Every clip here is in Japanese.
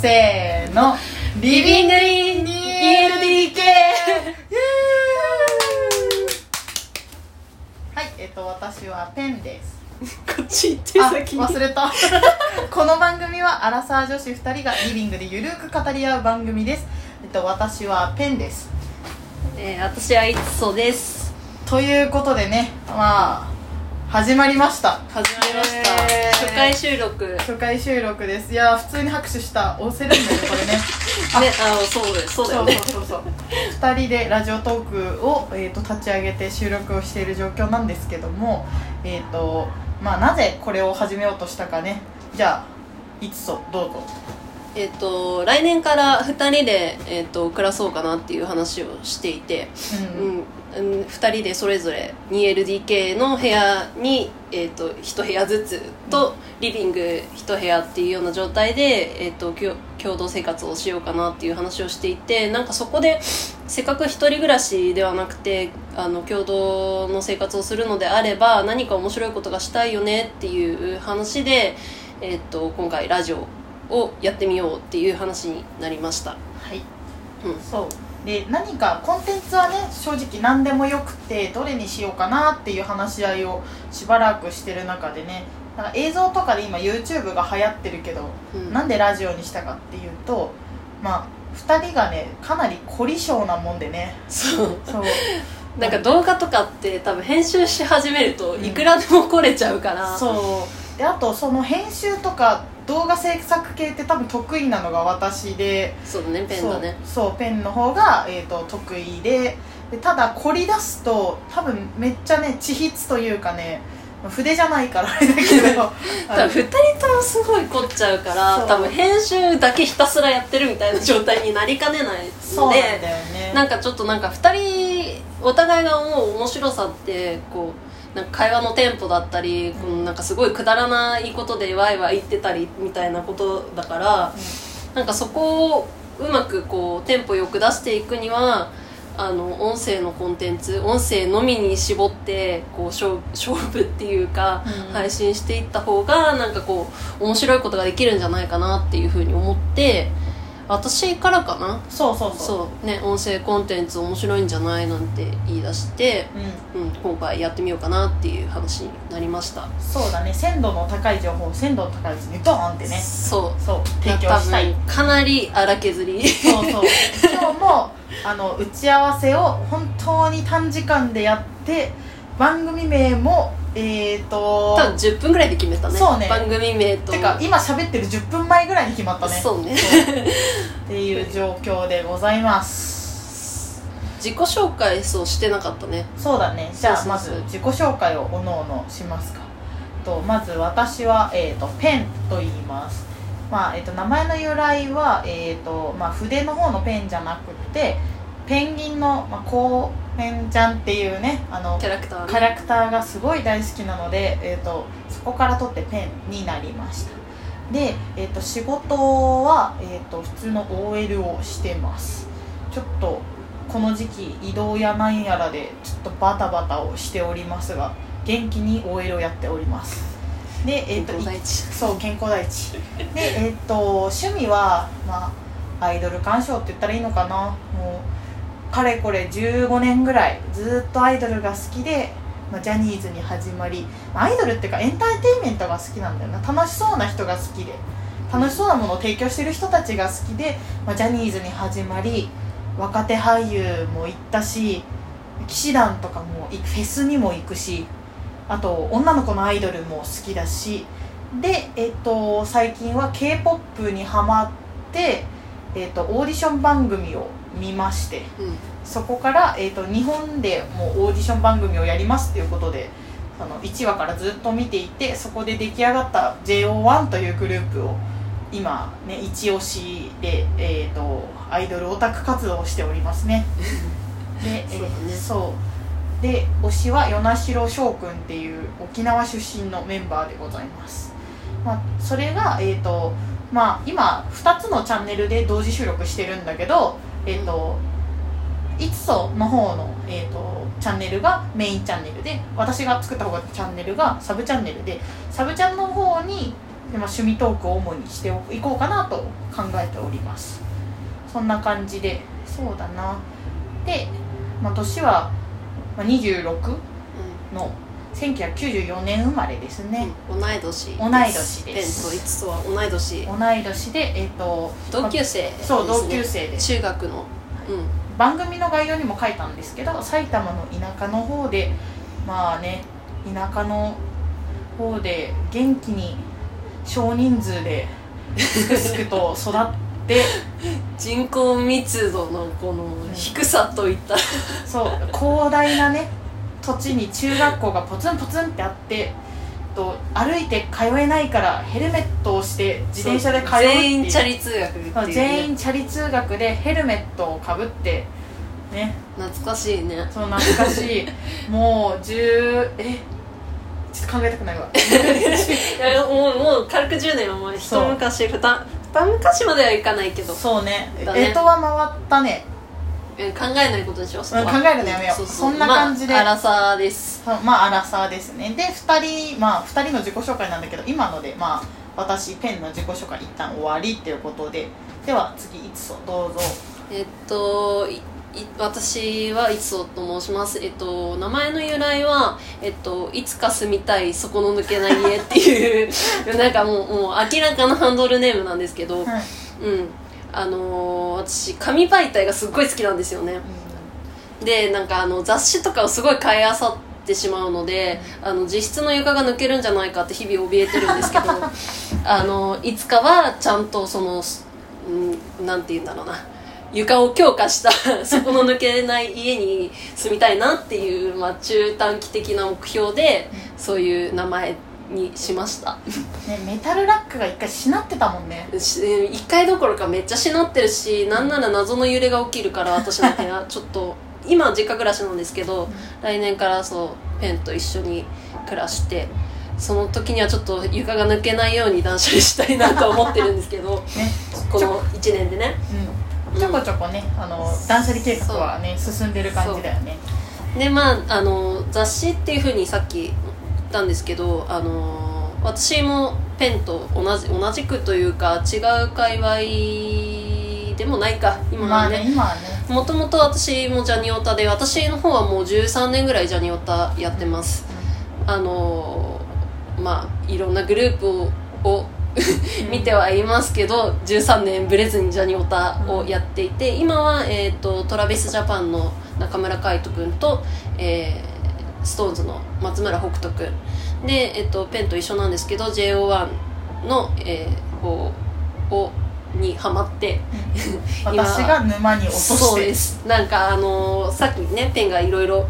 せーの。リビングイン 2LDK はいえっと私はペンです。こっち行ってあ先に。忘れた。この番組はアラサー女子2人がリビングでゆるく語り合う番組です。えっと私はペンです。えー、私はいつそです。ということでねまあ始まりました。始まりました、えー初回収録。ね初回収録です。いや普通に拍手した押せるんだよこれね。あそうだよそうだよねそうそうそう。2人でラジオトークを、えー、と立ち上げて収録をしている状況なんですけどもえっ、とまあなぜこれを始めようとしたかね。じゃあいつそどうぞ。えっ、と来年から2人で、えー、と暮らそうかなっていう話をしていて、うん、うん。うん、2人でそれぞれ 2LDK の部屋に、えー、と1部屋ずつとリビング1部屋っていうような状態で、えー、と共共同生活をしようかなっていう話をしていてなんかそこでせっかく一人暮らしではなくてあの共同の生活をするのであれば何か面白いことがしたいよねっていう話で、えー、と今回ラジオをやってみようっていう話になりました。はい。うん。そうで何かコンテンツはね正直何でもよくてどれにしようかなっていう話し合いをしばらくしてる中でねなんか映像とかで今 YouTube が流行ってるけど、うん。なんでラジオにしたかっていうとまあ2人がねかなり凝り性なもんでね。そう。そう。なんか動画とかって多分編集し始めるとうんいくらでも来れちゃうから、そう。であとその編集とか動画制作系って多分得意なのが私で。そうだねペンだね。そうペンの方が、えー、と得意で。でただ凝り出すと多分めっちゃね地筆というかね筆じゃないからあれだけど。多分2人ともすごい凝っちゃうから多分編集だけひたすらやってるみたいな状態になりかねないのそうなんだよでね。なんかちょっとなんか2人お互いが思う面白さってこうなんか会話のテンポだったり、このなんかすごいくだらないことでワイワイ言ってたりみたいなことだから、なんかそこをうまくこうテンポよく出していくにはあの音声のコンテンツ音声のみに絞ってこう勝勝負っていうか、うん。配信していった方がなんかこう面白いことができるんじゃないかなっていうふうに思って私からかな？そうそうそう。そうね音声コンテンツ面白いんじゃないなんて言い出して、うん。うん、今回やってみようかなっていう話になりました。そうだね。鮮度の高い情報を鮮度の高いうちにドーンってね。そう。そう。提供多したい。分かなり荒削り。そうそう。今日もあの打ち合わせを本当に短時間でやって番組名もえっ、ー、と多分10分ぐらいで決めたね。そうね。番組名と。てか今喋ってる10分前ぐらいに決まったね。そうね。っていう状況でございます。自己紹介そうしてなかったね。そうだね。じゃあまず自己紹介をおのおのしますか。とまず私は、えー、とペンと言います。まあえー、と名前の由来は、えーとまあ、筆の方のペンじゃなくてペンギンの、まあ、コウペンちゃんっていうねあのキャラクター。キャラクターがすごい大好きなので、えー、とそこから取ってペンになりました。で、えー、と仕事は、えー、と普通の OL をしてます。ちょっとこの時期移動やなんやらでちょっとバタバタをしておりますが元気に OL をやっております。でえっ、と健康第一。そう健康第一。でえっ、と趣味はまあアイドル鑑賞って言ったらいいのかな。もうかれこれ15年ぐらいずっとアイドルが好きで、まあ、ジャニーズに始まりアイドルっていうかエンターテインメントが好きなんだよな。楽しそうな人が好きで楽しそうなものを提供してる人たちが好きで、まあ、ジャニーズに始まり若手俳優も行ったし騎士団とかもフェスにも行くしあと女の子のアイドルも好きだしで、えっと、最近は k p o p にハマって、えっと、オーディション番組を見まして。うん。そこから、えっと、日本でもうオーディション番組をやりますっていうことであの1話からずっと見ていてそこで出来上がった JO1 というグループを今ね一押しで、えっとアイドルオタク活動をしておりますね。で、えーそうだね。そう。で推しは与那城翔くんっていう沖縄出身のメンバーでございます、まあ、それがえっ、とまあ今2つのチャンネルで同時収録してるんだけどえっ、といつその方の、えー、とチャンネルがメインチャンネルで私が作った方がチャンネルがサブチャンネルでサブチャンの方にで、まあ、趣味トークを主にしていこうかなと考えております。そんな感じでそうだな。で、まあ、年は26の1994年生まれですね、うん、同い年同い年です。ペンといつとは同い年。同い年でえっ、と同級生ね、そう同級生です。中学の。うん。番組の概要にも書いたんですけど埼玉の田舎の方でまあね田舎の方で元気に少人数ですくすくと育って 人口密度のこの低さといった。ら、そう広大なね土地に中学校がポツンポツンってあってと歩いて通えないからヘルメットをして自転車で通う全員チャリ通学っていう、ね、全員チャリ通学でヘルメットをかぶってね。懐かしいね。そう懐かしい。もう10えちょっと考えたくないわ。いやもうもう軽く10年はもう一そう。昔二二昔まではいかないけど、そうね。だね。えとは回ったねうん考えないことにしようそ考えるのやめよう。そんな感じで。まあ、荒さです。そうまあアラサーですね。で2人まあ2人の自己紹介なんだけど今のでまあ私ペンの自己紹介一旦終わりっていうことで。では次いつぞどうぞ。えっと私はいつおと申します。えっと名前の由来はえっといつか住みたい底の抜けない家っていう。なんかもうもう明らかなハンドルネームなんですけど、はい。うんあのー私紙媒体がすっごい好きなんですよね。でなんかあの雑誌とかをすごい買いあさってしまうのであの実質の床が抜けるんじゃないかって日々怯えてるんですけど あのいつかはちゃんとその、うん、なんて言うんだろうな。床を強化した そこの抜けない家に住みたいなっていう、まあ、中短期的な目標でそういう名前にしました。ね、メタルラックが一回しなってたもんね。し1回どころかめっちゃしなってるしなんなら謎の揺れが起きるから私の部屋ちょっと今実家暮らしなんですけど来年からそうペンと一緒に暮らしてその時にはちょっと床が抜けないように断捨離したいなと思ってるんですけど ねこの1年でね。うん。ちょこちょこねあの断捨離計画はね進んでる感じだよね。でまああの雑誌っていうふうにさっきたんですけどあの私もペンと同じ同じくというか違う界隈でもないか今まあはねね今はね。もともと私もジャニオタで私の方はもう13年ぐらいジャニオタやってます。あのまあいろんなグループをを 見てはいますけど13年ブレずにジャニオタをやっていて今は、えー、とトラビスジャパンの中村海人君と、えー、SixTONES の松村北斗君で、えー、とペンと一緒なんですけど JO1 の、えー、方をにハマって。今私が沼に落として。そうです。なんかあのーさっきねペンがいろいろ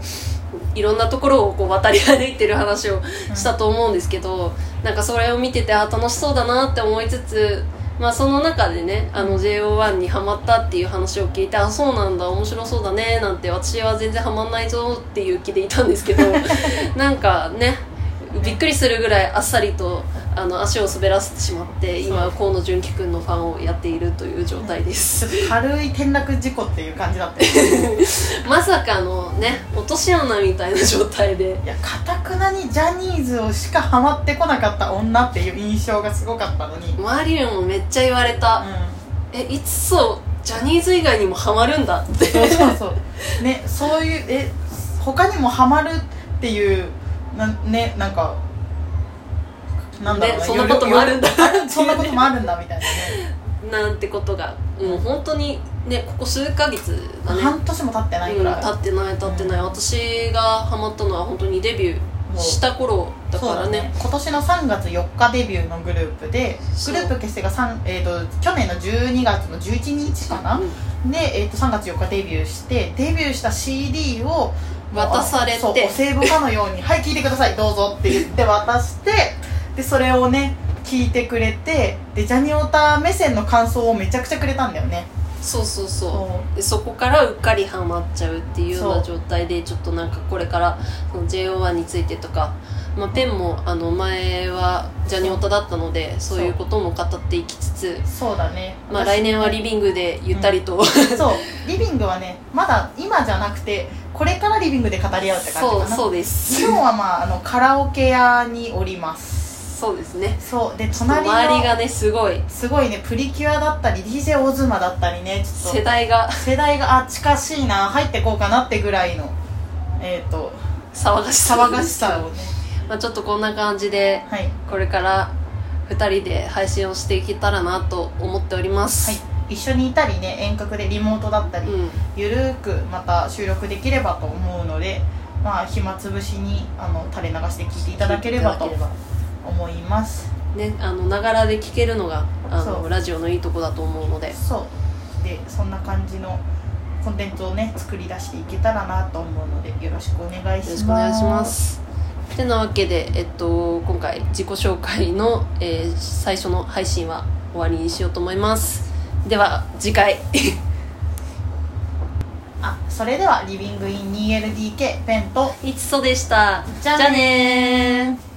いろんなところをこう渡り歩いてる話をしたと思うんですけど、なんかそれを見ててあ楽しそうだなって思いつつまあその中でねあの JO1 にハマったっていう話を聞いてあそうなんだ面白そうだねなんて私は全然ハマんないぞっていう気でいたんですけど なんかねびっくりするぐらいあっさりとあの足を滑らせてしまって今河野純喜君のファンをやっているという状態です。軽い転落事故っていう感じだったよ まさかのね落とし穴みたいな状態で。いやかたくなにジャニーズをしかハマってこなかった女っていう印象がすごかったのに。うん周りにもめっちゃ言われた、えいつそうジャニーズ以外にもハマるんだって。そうそうそう。ねそういうえ他にもハマるっていうなねなんかなんだろうね。そんなこともあるんだそんなこともあるんだみたいなね。なんてことがもう本当にねここ数ヶ月だね。半年も経ってないぐら。い、うん、経ってない経ってない、うん。私がハマったのは本当にデビューした頃だからそうね。今年の3月4日デビューのグループでグループ結成が3、えー、と去年の12月の11日かな、うん。で、えー、と3月4日デビューしてデビューした CD を渡されて。そうお歳暮かのように「はい聞いてくださいどうぞ」って言って渡してでそれをね聞いてくれてでジャニオタ目線の感想をめちゃくちゃくれたんだよね。そうそうそそう。でそこからうっかりハマっちゃうっていうような状態でちょっとなんかこれからその JO1 についてとか、まあ、ペンもあの前はジャニオタだったのでそう。いうことも語っていきつつ、そうだね。まあ、来年はリビングでゆったりと、そう。リビングはねまだ今じゃなくてこれからリビングで語り合うって感じかな。そうです。今日はまああのカラオケ屋におります。そうですね。そう。で隣の周りがねすごい。すごいねプリキュアだったり DJ オズマだったりねちょっと世代が。世代があ近しいな入ってこうかなってぐらいのえっ、と騒がしさ。騒がしさをね。まあ、ちょっとこんな感じではい。これから2人で配信をしていけたらなと思っております、はい一緒にいたりね遠隔でリモートだったり、うん。ゆるーくまた収録できればと思うのでまあ暇つぶしにあの垂れ流して聞いていただければと思います。ねあのながらで聞けるのがあのラジオのいいとこだと思うので。そう。でそんな感じのコンテンツをね作り出していけたらなと思うのでよろしくお願いします。よろしくお願いします。てなわけで、えっと、今回自己紹介の、えー最初の配信は終わりにしようと思いますでは次回。あそれではリビングイン 2LDK ペンといつそでした。じゃあねー